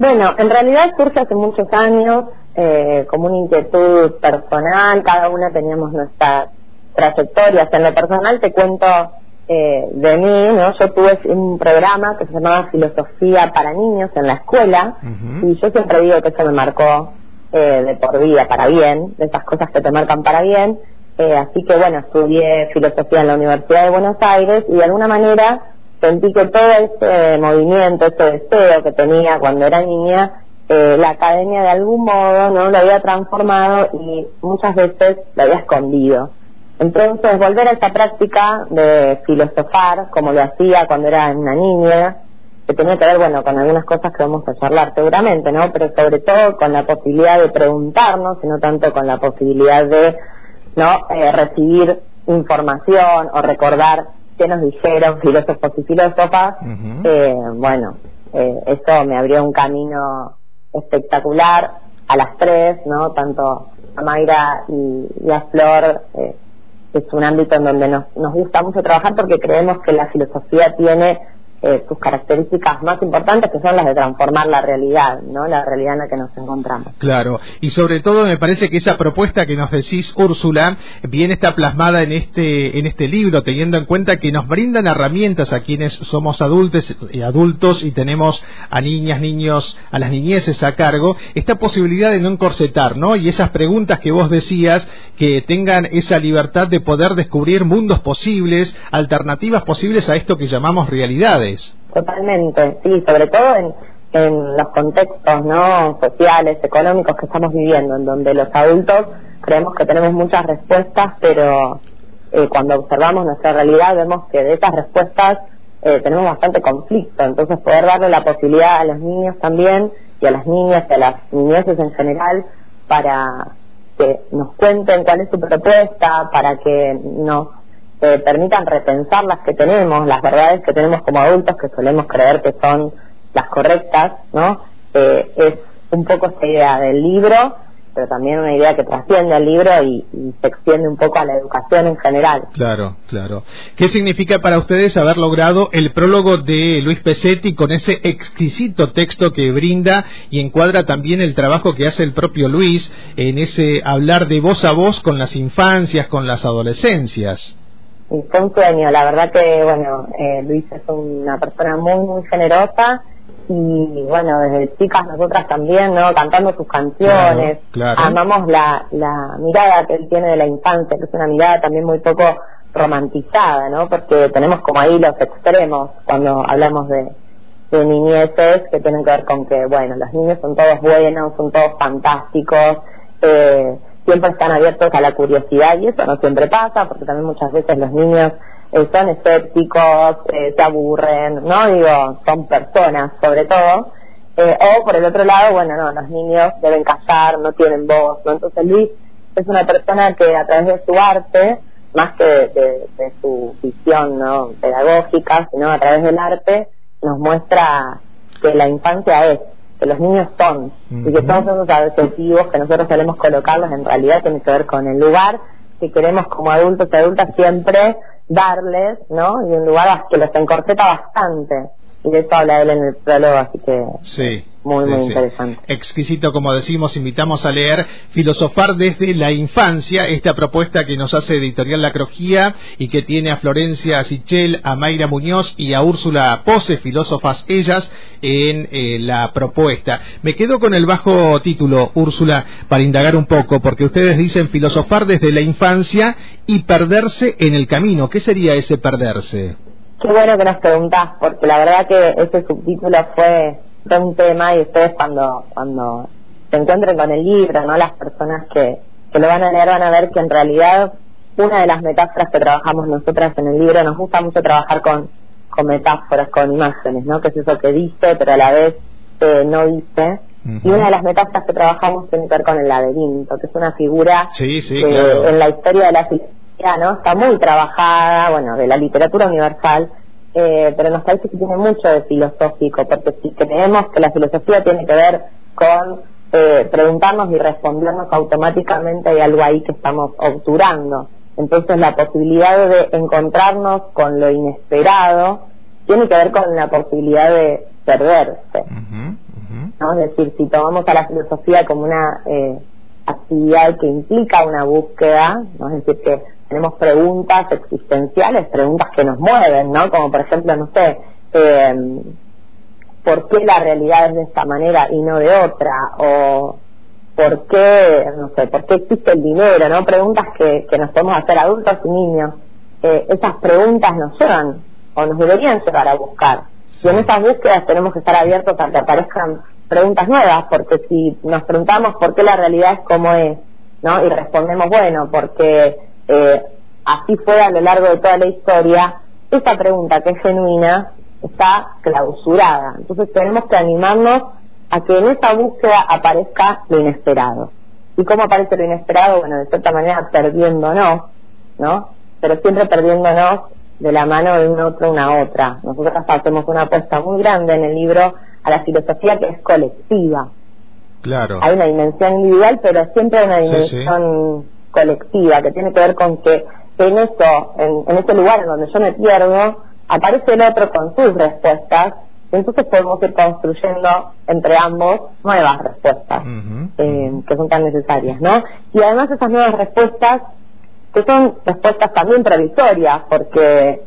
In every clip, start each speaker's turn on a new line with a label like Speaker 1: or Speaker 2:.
Speaker 1: Bueno, en realidad surge hace muchos años eh, como una inquietud personal, cada una teníamos nuestras trayectorias. En lo personal te cuento eh, de mí, ¿no? Yo tuve un programa que se llamaba Filosofía para Niños en la escuela y yo siempre digo que eso me marcó eh, de por vida, para bien, de esas cosas que te marcan para bien. Eh, así que bueno, estudié filosofía en la Universidad de Buenos Aires y de alguna manera sentí que todo ese movimiento, ese deseo que tenía cuando era niña, eh, la academia de algún modo no lo había transformado y muchas veces lo había escondido. Entonces, volver a esa práctica de filosofar, como lo hacía cuando era una niña, que tenía que ver, bueno, con algunas cosas que vamos a charlar seguramente, ¿no? Pero sobre todo con la posibilidad de preguntarnos, y no tanto con la posibilidad de, ¿no? Eh, recibir información o recordar qué nos dijeron filósofos y filósofas, eh, bueno, eh, eso me abrió un camino espectacular a las tres, ¿no? Tanto a Mayra y, a Flor, eh, es un ámbito en donde nos, nos gusta mucho trabajar porque creemos que la filosofía tiene eh, sus características más importantes que son las de transformar la realidad, ¿no? La realidad en la que nos encontramos.
Speaker 2: Claro, y sobre todo me parece que esa propuesta que nos decís, Úrsula, bien está plasmada en este en este libro, teniendo en cuenta que nos brindan herramientas a quienes somos adultos y adultos y tenemos a niñas, niños, a las niñeces a cargo, esta posibilidad de no encorsetar, ¿no? Y esas preguntas que vos decías que tengan esa libertad de poder descubrir mundos posibles, alternativas posibles a esto que llamamos realidades.
Speaker 1: Totalmente, sí, sobre todo en, en los contextos no sociales, económicos que estamos viviendo, en donde los adultos creemos que tenemos muchas respuestas, pero eh, cuando observamos nuestra realidad vemos que de esas respuestas eh, tenemos bastante conflicto. Entonces poder darle la posibilidad a los niños también y a las niñas y a las niñeces en general para que nos cuenten cuál es su propuesta, para que nos eh, permitan repensar las que tenemos, las verdades que tenemos como adultos, que solemos creer que son las correctas, ¿no? Eh, es un poco esta idea del libro, pero también una idea que trasciende al libro y, se extiende un poco a la educación en general.
Speaker 2: Claro, claro. ¿Qué significa para ustedes haber logrado el prólogo de Luis Pesetti con ese exquisito texto que brinda y encuadra también el trabajo que hace el propio Luis en ese hablar de voz a voz con las infancias, con las adolescencias?
Speaker 1: Y fue un sueño. La verdad que, bueno, eh, Luis es una persona muy, muy generosa y, bueno, desde chicas nosotras también, ¿no? Cantando sus canciones. Amamos la, la mirada que él tiene de la infancia, que es una mirada también muy poco romantizada, ¿no? Porque tenemos como ahí los extremos cuando hablamos de, de niñeces que tienen que ver con que, bueno, los niños son todos buenos, son todos fantásticos, eh, siempre están abiertos a la curiosidad y eso no siempre pasa porque también muchas veces los niños eh, son escépticos, eh, se aburren, ¿no? Digo, son personas sobre todo. Eh, o por el otro lado, bueno, no, los niños deben callar, no tienen voz, ¿no? Entonces Luis es una persona que a través de su arte, más que de, de su visión ¿no? pedagógica, sino a través del arte, nos muestra que la infancia es que los niños son y que todos esos adjetivos que nosotros solemos colocarlos en realidad tienen que ver con el lugar que queremos como adultos y adultas siempre darles, ¿no? Y un lugar que los encorseta bastante. Y de eso habla él en el prólogo, así que...
Speaker 2: Sí.
Speaker 1: Muy, muy interesante.
Speaker 2: Exquisito, como decimos, invitamos a leer Filosofar desde la infancia, esta propuesta que nos hace Editorial La Crojía y que tiene a Florencia Sichel, a Mayra Muñoz y a Úrsula Pose, filósofas ellas, en eh, la propuesta. Me quedo con el bajo título, Úrsula, para indagar un poco, porque ustedes dicen filosofar desde la infancia y perderse en el camino. ¿Qué sería ese perderse?
Speaker 1: Qué bueno que nos preguntás, porque la verdad que ese subtítulo fue de un tema y ustedes cuando cuando se encuentren con el libro, no las personas que, que lo van a leer van a ver que en realidad una de las metáforas que trabajamos nosotras en el libro nos gusta mucho trabajar con, con metáforas, con imágenes, ¿no? Que es eso que dice, pero a la vez eh, no dice. Y una de las metáforas que trabajamos tiene que ver con el laberinto, que es una figura
Speaker 2: que
Speaker 1: en la historia de la filosofía ¿no? está muy trabajada, bueno, de la literatura universal, eh, pero nos parece que tiene mucho de filosófico, porque si creemos que la filosofía tiene que ver con eh, preguntarnos y respondernos automáticamente, hay algo ahí que estamos obturando. Entonces la posibilidad de encontrarnos con lo inesperado tiene que ver con la posibilidad de perderse. ¿no? Es decir, si tomamos a la filosofía como una eh, actividad que implica una búsqueda, ¿no? Es decir, que tenemos preguntas existenciales, preguntas que nos mueven, ¿no? Como por ejemplo, no sé, eh, ¿por qué la realidad es de esta manera y no de otra? O ¿por qué, no sé, por qué existe el dinero? ¿No? Preguntas que, que nos podemos hacer adultos y niños. Eh, esas preguntas nos llevan o nos deberían llevar a buscar. Y en esas búsquedas tenemos que estar abiertos a que aparezcan preguntas nuevas, porque si nos preguntamos por qué la realidad es como es, ¿no? Y respondemos, bueno, porque eh, así fue a lo largo de toda la historia, esa pregunta que es genuina está clausurada. Entonces tenemos que animarnos a que en esa búsqueda aparezca lo inesperado. ¿Y cómo aparece lo inesperado? Bueno, de cierta manera perdiéndonos, ¿no? Pero siempre perdiéndonos de la mano de un otro una otra. Nosotros hacemos una apuesta muy grande en el libro a la filosofía que es colectiva.
Speaker 2: Claro.
Speaker 1: Hay una dimensión individual, pero siempre hay una dimensión colectiva que tiene que ver con que en eso, en, en ese lugar en donde yo me pierdo, aparece el otro con sus respuestas entonces podemos ir construyendo entre ambos nuevas respuestas eh, que son tan necesarias, ¿no? Y además esas nuevas respuestas, que son respuestas también provisorias, porque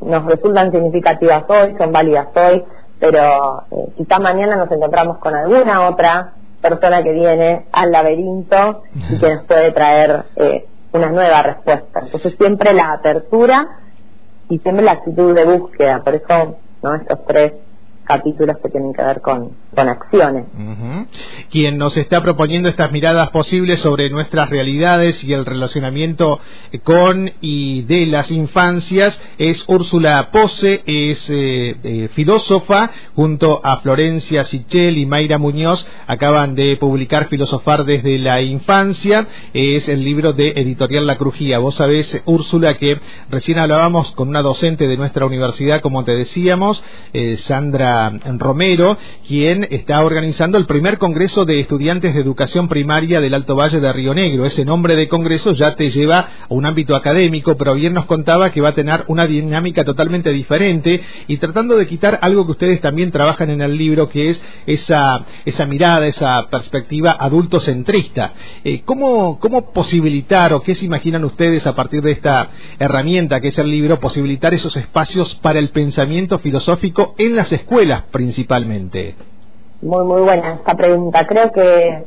Speaker 1: nos resultan significativas hoy, son válidas hoy, pero eh, quizá mañana nos encontramos con alguna otra persona que viene al laberinto y que nos puede traer eh, una nueva respuesta. Entonces siempre la apertura y siempre la actitud de búsqueda, por eso ¿no? estos tres capítulos que tienen que ver con, con acciones.
Speaker 2: Quien nos está proponiendo estas miradas posibles sobre nuestras realidades y el relacionamiento con y de las infancias es Úrsula Pose, es eh, eh, filósofa, junto a Florencia Sichel y Mayra Muñoz, acaban de publicar Filosofar desde la infancia, es el libro de Editorial La Crujía. Vos sabés, Úrsula, que recién hablábamos con una docente de nuestra universidad, como te decíamos, eh, Sandra Romero, quien está organizando el primer Congreso de Estudiantes de Educación Primaria del Alto Valle de Río Negro. Ese nombre de Congreso ya te lleva a un ámbito académico, pero bien nos contaba que va a tener una dinámica totalmente diferente y tratando de quitar algo que ustedes también trabajan en el libro, que es esa, esa mirada, esa perspectiva adultocentrista. Eh, ¿cómo, ¿Cómo posibilitar o qué se imaginan ustedes a partir de esta herramienta que es el libro, posibilitar esos espacios para el pensamiento filosófico en las escuelas? Principalmente?
Speaker 1: Muy, muy buena esta pregunta. Creo que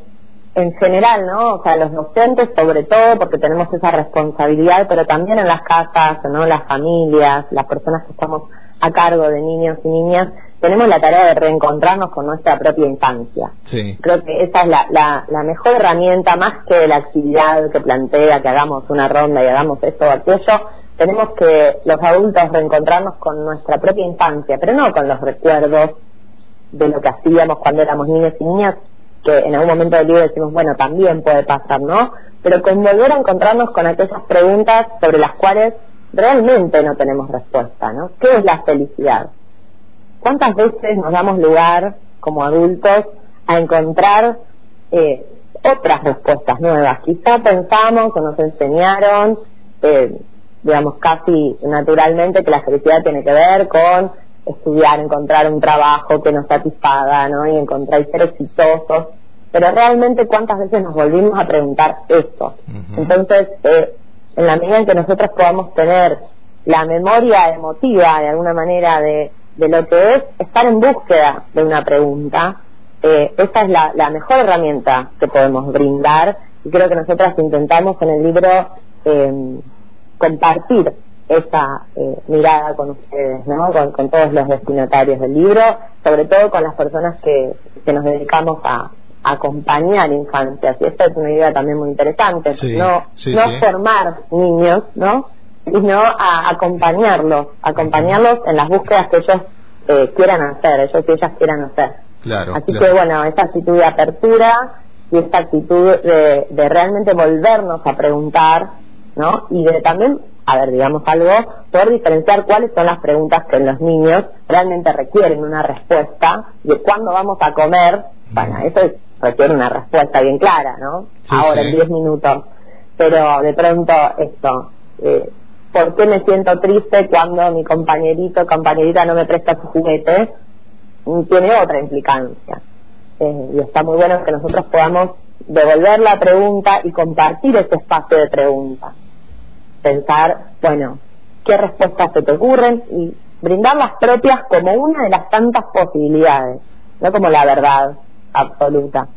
Speaker 1: en general, ¿no? O sea, los docentes sobre todo, porque tenemos esa responsabilidad, pero también en las casas, ¿no? Las familias, las personas que estamos a cargo de niños y niñas, tenemos la tarea de reencontrarnos con nuestra propia infancia.
Speaker 2: Sí.
Speaker 1: Creo que esa es la, la, la, mejor herramienta, más que la actividad que plantea, que hagamos una ronda y hagamos esto o aquello, tenemos que los adultos reencontrarnos con nuestra propia infancia, pero no con los recuerdos de lo que hacíamos cuando éramos niños y niñas, que en algún momento del libro decimos, bueno, también puede pasar, ¿no? Pero con volver a encontrarnos con aquellas preguntas sobre las cuales realmente no tenemos respuesta, ¿no? ¿Qué es la felicidad? ¿Cuántas veces nos damos lugar como adultos a encontrar eh, otras respuestas nuevas? Quizá pensamos o nos enseñaron eh, digamos, casi naturalmente que la felicidad tiene que ver con estudiar, encontrar un trabajo que nos satisfaga, ¿no? Y encontrar y ser exitosos. Pero realmente, ¿cuántas veces nos volvimos a preguntar esto? Entonces, eh, en la medida en que nosotros podamos tener la memoria emotiva, de alguna manera, de, de lo que es estar en búsqueda de una pregunta, eh, esa es la, la mejor herramienta que podemos brindar y creo que nosotras intentamos en el libro eh, compartir esa eh, mirada con ustedes, ¿no? Con, todos los destinatarios del libro, sobre todo con las personas que, que nos dedicamos a, acompañar infancias. Y esta es una idea también muy interesante, no, no formar niños, ¿no? Sino a acompañarlos, acompañarlos en las búsquedas que ellos eh, quieran hacer, ellos y ellas quieran hacer.
Speaker 2: Claro,
Speaker 1: Así que bueno, esta actitud de apertura y esta actitud de, de realmente volvernos a preguntar ¿no? Y de también, a ver, digamos algo, poder diferenciar cuáles son las preguntas que los niños realmente requieren una respuesta de cuándo vamos a comer, bueno, eso requiere una respuesta bien clara, ¿no? Ahora, en 10 minutos. Pero de pronto esto, eh, ¿por qué me siento triste cuando mi compañerito o compañerita no me presta su juguete? Tiene otra implicancia. eh, y está muy bueno que nosotros podamos devolver la pregunta y compartir ese espacio de pregunta. Pensar, bueno, qué respuestas se te ocurren y brindar las propias como una de las tantas posibilidades, no como la verdad absoluta.